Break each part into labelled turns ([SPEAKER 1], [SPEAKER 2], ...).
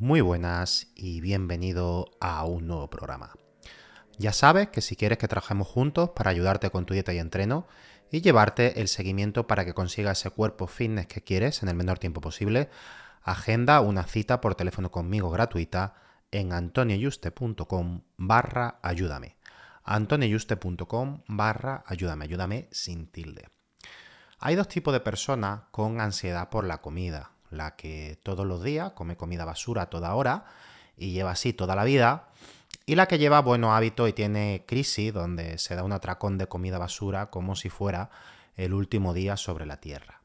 [SPEAKER 1] Muy buenas y bienvenido a un nuevo programa. Ya sabes que si quieres que trabajemos juntos para ayudarte con tu dieta y entreno y llevarte el seguimiento para que consigas ese cuerpo fitness que quieres en el menor tiempo posible, agenda una cita por teléfono conmigo gratuita en antonioyuste.com barra ayúdame. antonioyuste.com barra ayúdame, ayúdame sin tilde. Hay dos tipos de personas con ansiedad por la comida la que todos los días come comida basura a toda hora y lleva así toda la vida, y la que lleva buenos hábitos y tiene crisis donde se da un atracón de comida basura como si fuera el último día sobre la Tierra.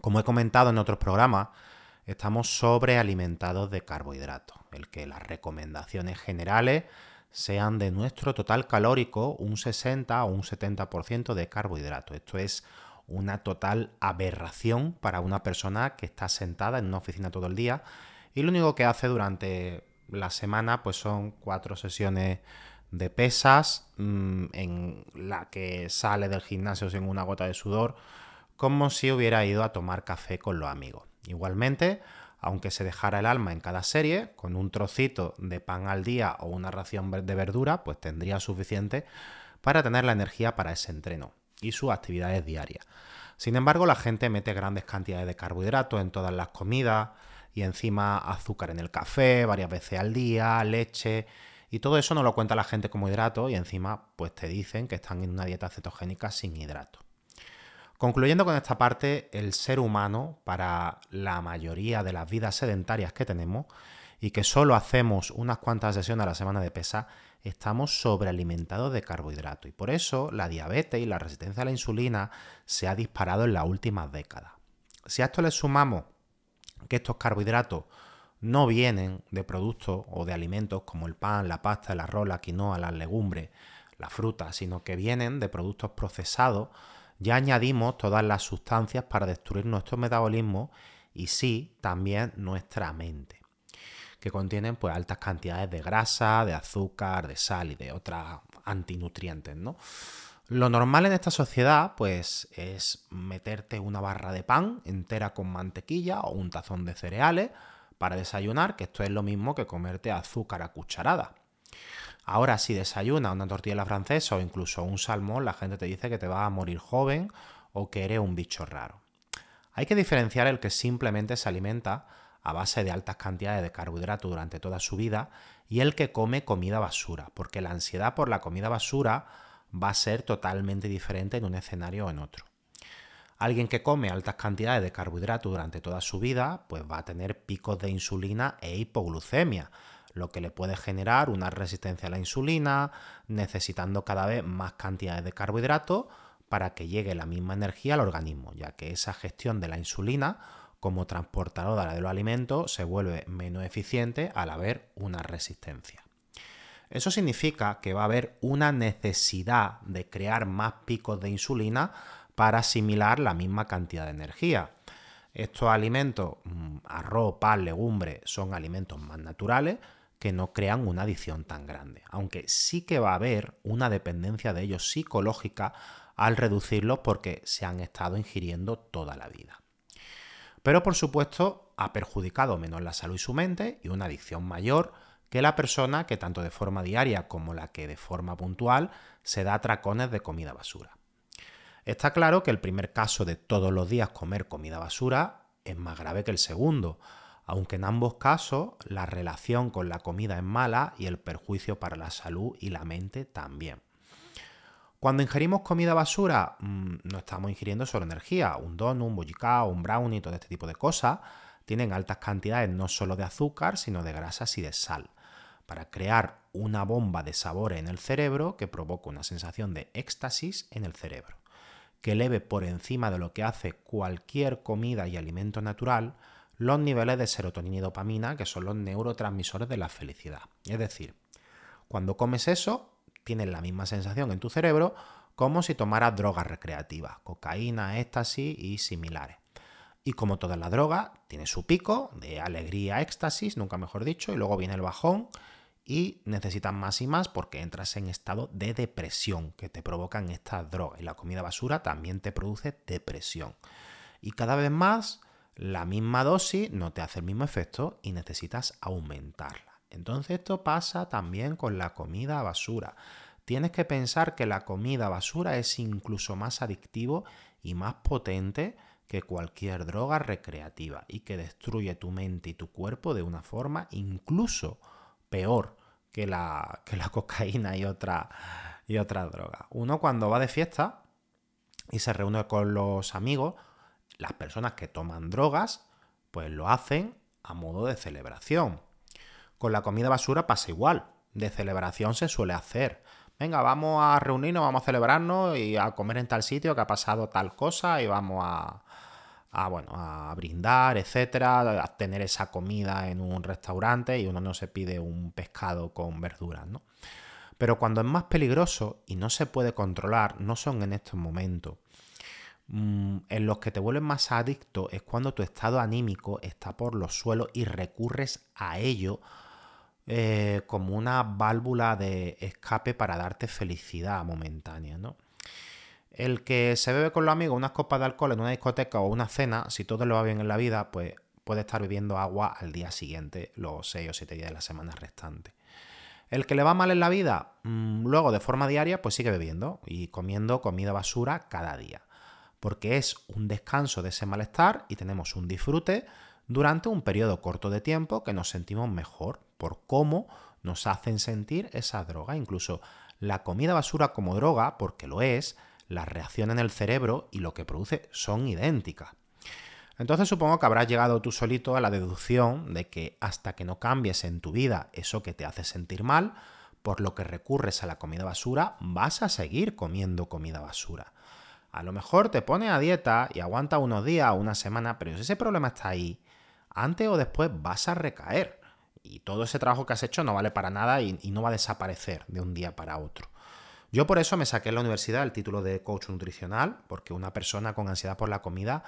[SPEAKER 1] Como he comentado en otros programas, estamos sobrealimentados de carbohidratos, el que las recomendaciones generales sean de nuestro total calórico un 60 o un 70% de carbohidratos. Esto es una total aberración para una persona que está sentada en una oficina todo el día y lo único que hace durante la semana pues son cuatro sesiones de pesas mm, en la que sale del gimnasio sin una gota de sudor como si hubiera ido a tomar café con los amigos. Igualmente, aunque se dejara el alma en cada serie, con un trocito de pan al día o una ración de verdura, pues tendría suficiente para tener la energía para ese entreno y sus actividades diarias. Sin embargo, la gente mete grandes cantidades de carbohidratos en todas las comidas y encima azúcar en el café varias veces al día, leche y todo eso no lo cuenta la gente como hidrato y encima pues te dicen que están en una dieta cetogénica sin hidrato. Concluyendo con esta parte, el ser humano, para la mayoría de las vidas sedentarias que tenemos y que solo hacemos unas cuantas sesiones a la semana de pesa, estamos sobrealimentados de carbohidratos y por eso la diabetes y la resistencia a la insulina se ha disparado en las últimas décadas. Si a esto le sumamos que estos carbohidratos no vienen de productos o de alimentos como el pan, la pasta, el arroz, la quinoa, las legumbres, la fruta, sino que vienen de productos procesados, ya añadimos todas las sustancias para destruir nuestro metabolismo y sí, también nuestra mente que contienen pues, altas cantidades de grasa, de azúcar, de sal y de otras antinutrientes, ¿no? Lo normal en esta sociedad, pues, es meterte una barra de pan entera con mantequilla o un tazón de cereales para desayunar, que esto es lo mismo que comerte azúcar a cucharada. Ahora, si desayunas una tortilla francesa o incluso un salmón, la gente te dice que te vas a morir joven o que eres un bicho raro. Hay que diferenciar el que simplemente se alimenta a base de altas cantidades de carbohidratos durante toda su vida y el que come comida basura, porque la ansiedad por la comida basura va a ser totalmente diferente en un escenario o en otro. Alguien que come altas cantidades de carbohidratos durante toda su vida, pues va a tener picos de insulina e hipoglucemia, lo que le puede generar una resistencia a la insulina, necesitando cada vez más cantidades de carbohidratos para que llegue la misma energía al organismo, ya que esa gestión de la insulina como transportadora de los alimentos se vuelve menos eficiente al haber una resistencia. Eso significa que va a haber una necesidad de crear más picos de insulina para asimilar la misma cantidad de energía. Estos alimentos, mm, arroz, pan, legumbre, son alimentos más naturales que no crean una adición tan grande, aunque sí que va a haber una dependencia de ellos psicológica al reducirlos porque se han estado ingiriendo toda la vida. Pero por supuesto ha perjudicado menos la salud y su mente y una adicción mayor que la persona que tanto de forma diaria como la que de forma puntual se da tracones de comida basura. Está claro que el primer caso de todos los días comer comida basura es más grave que el segundo, aunque en ambos casos la relación con la comida es mala y el perjuicio para la salud y la mente también. Cuando ingerimos comida basura, mm, no estamos ingiriendo solo energía. Un donut, un bollicao, un brownie, todo este tipo de cosas tienen altas cantidades no solo de azúcar, sino de grasas y de sal, para crear una bomba de sabor en el cerebro que provoca una sensación de éxtasis en el cerebro, que eleve por encima de lo que hace cualquier comida y alimento natural los niveles de serotonina y dopamina, que son los neurotransmisores de la felicidad. Es decir, cuando comes eso, tienes la misma sensación en tu cerebro como si tomaras drogas recreativas, cocaína, éxtasis y similares. Y como toda la droga, tiene su pico de alegría, éxtasis, nunca mejor dicho, y luego viene el bajón y necesitas más y más porque entras en estado de depresión que te provocan estas drogas. Y la comida basura también te produce depresión. Y cada vez más la misma dosis no te hace el mismo efecto y necesitas aumentarla. Entonces esto pasa también con la comida basura. Tienes que pensar que la comida basura es incluso más adictivo y más potente que cualquier droga recreativa y que destruye tu mente y tu cuerpo de una forma incluso peor que la, que la cocaína y otra, y otra droga. Uno cuando va de fiesta y se reúne con los amigos, las personas que toman drogas, pues lo hacen a modo de celebración. Con la comida basura pasa igual. De celebración se suele hacer. Venga, vamos a reunirnos, vamos a celebrarnos y a comer en tal sitio que ha pasado tal cosa y vamos a, a, bueno, a brindar, etcétera, a tener esa comida en un restaurante y uno no se pide un pescado con verduras, ¿no? Pero cuando es más peligroso y no se puede controlar, no son en estos momentos. Mm, en los que te vuelves más adicto es cuando tu estado anímico está por los suelos y recurres a ello eh, como una válvula de escape para darte felicidad momentánea, ¿no? El que se bebe con los amigos unas copas de alcohol en una discoteca o una cena, si todo le va bien en la vida, pues puede estar bebiendo agua al día siguiente, los 6 o 7 días de la semana restante. El que le va mal en la vida, mm, luego de forma diaria, pues sigue bebiendo y comiendo comida basura cada día. Porque es un descanso de ese malestar y tenemos un disfrute durante un periodo corto de tiempo que nos sentimos mejor por cómo nos hacen sentir esa droga. Incluso la comida basura como droga, porque lo es, la reacción en el cerebro y lo que produce son idénticas. Entonces supongo que habrás llegado tú solito a la deducción de que hasta que no cambies en tu vida eso que te hace sentir mal, por lo que recurres a la comida basura, vas a seguir comiendo comida basura. A lo mejor te pones a dieta y aguanta unos días o una semana, pero si ese problema está ahí, antes o después vas a recaer. Y todo ese trabajo que has hecho no vale para nada y, no va a desaparecer de un día para otro. Yo por eso me saqué en la universidad el título de coach nutricional, porque una persona con ansiedad por la comida,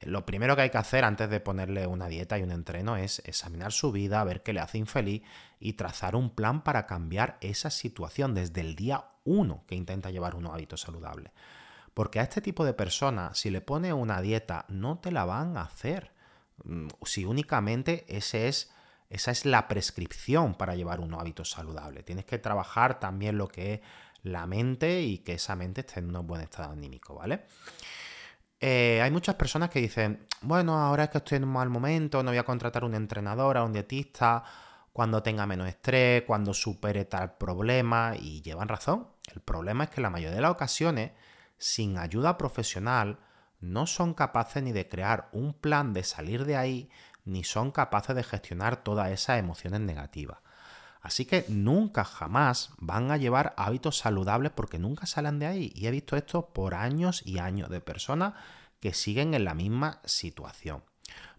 [SPEAKER 1] eh, lo primero que hay que hacer antes de ponerle una dieta y un entreno es examinar su vida, ver qué le hace infeliz y trazar un plan para cambiar esa situación desde el día uno que intenta llevar unos hábitos saludables. Porque a este tipo de personas, si le pone una dieta, no te la van a hacer. Mm, si únicamente ese es, esa es la prescripción para llevar unos hábitos saludables. Tienes que trabajar también lo que es la mente y que esa mente esté en un buen estado anímico, ¿vale? Eh, hay muchas personas que dicen, bueno, ahora es que estoy en un mal momento, no voy a contratar un entrenador, a un dietista, cuando tenga menos estrés, cuando supere tal problema, y llevan razón. El problema es que la mayoría de las ocasiones, sin ayuda profesional, no son capaces ni de crear un plan de salir de ahí, ni son capaces de gestionar todas esas emociones negativas. Así que nunca jamás van a llevar hábitos saludables porque nunca salen de ahí. Y he visto esto por años y años de personas que siguen en la misma situación.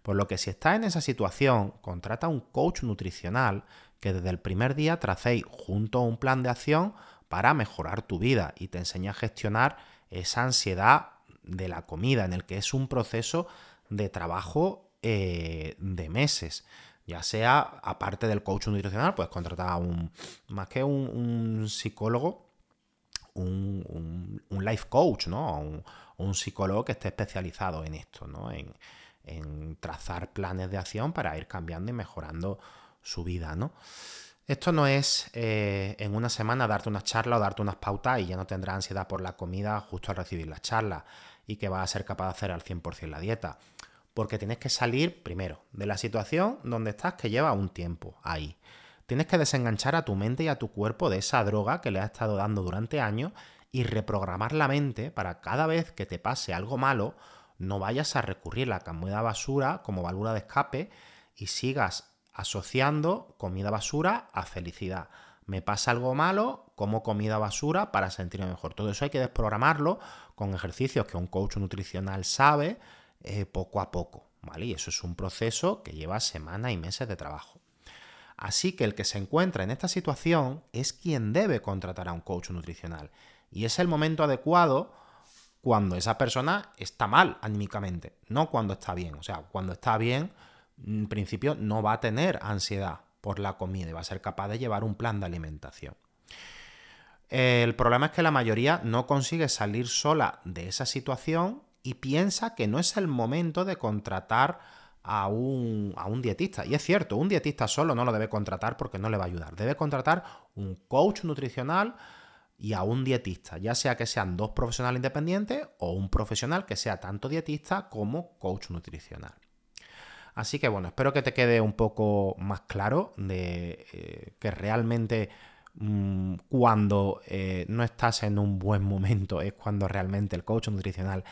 [SPEAKER 1] Por lo que si estás en esa situación, contrata un coach nutricional que desde el primer día tracéis junto un plan de acción para mejorar tu vida y te enseña a gestionar esa ansiedad de la comida, en el que es un proceso de trabajo eh, de meses ya sea aparte del coach nutricional, puedes contratar a un, más que un, psicólogo, un, life coach, ¿no? Un, un, psicólogo que esté especializado en esto, ¿no? En, trazar planes de acción para ir cambiando y mejorando su vida, ¿no? Esto no es eh, en una semana darte unas charlas o darte unas pautas y ya no tendrás ansiedad por la comida justo al recibir las charlas y que vas a ser capaz de hacer al 100% la dieta porque tienes que salir primero de la situación donde estás que lleva un tiempo ahí. Tienes que desenganchar a tu mente y a tu cuerpo de esa droga que le has estado dando durante años y reprogramar la mente para cada vez que te pase algo malo, no vayas a recurrir a la comida basura como válvula de escape y sigas asociando comida basura a felicidad. Me pasa algo malo, como comida basura para sentirme mejor. Todo eso hay que desprogramarlo con ejercicios que un coach nutricional sabe eh, poco a poco. ¿vale? Y eso es un proceso que lleva semanas y meses de trabajo. Así que el que se encuentra en esta situación es quien debe contratar a un coach nutricional. Y es el momento adecuado cuando esa persona está mal anímicamente, no cuando está bien. O sea, cuando está bien, en principio no va a tener ansiedad por la comida y va a ser capaz de llevar un plan de alimentación. El problema es que la mayoría no consigue salir sola de esa situación y piensa que no es el momento de contratar a un, a un, dietista. Y es cierto, un dietista solo no lo debe contratar porque no le va a ayudar. Debe contratar un coach nutricional y a un dietista, ya sea que sean dos profesionales independientes o un profesional que sea tanto dietista como coach nutricional. Así que bueno, espero que te quede un poco más claro de eh, que realmente mm, cuando eh, no estás en un buen momento es cuando realmente el coach nutricional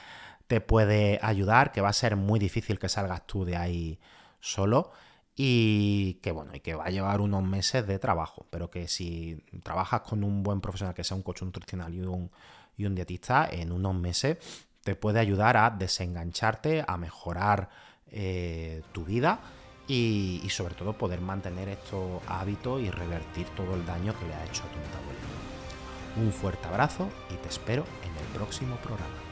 [SPEAKER 1] te puede ayudar, que va a ser muy difícil que salgas tú de ahí solo y que bueno, y que va a llevar unos meses de trabajo, pero que si trabajas con un buen profesional que sea un coach nutricional y un, y un dietista, en unos meses te puede ayudar a desengancharte, a mejorar eh, tu vida y, sobre todo poder mantener estos hábitos y revertir todo el daño que le ha hecho a tu metabolismo. Un fuerte abrazo y te espero en el próximo programa.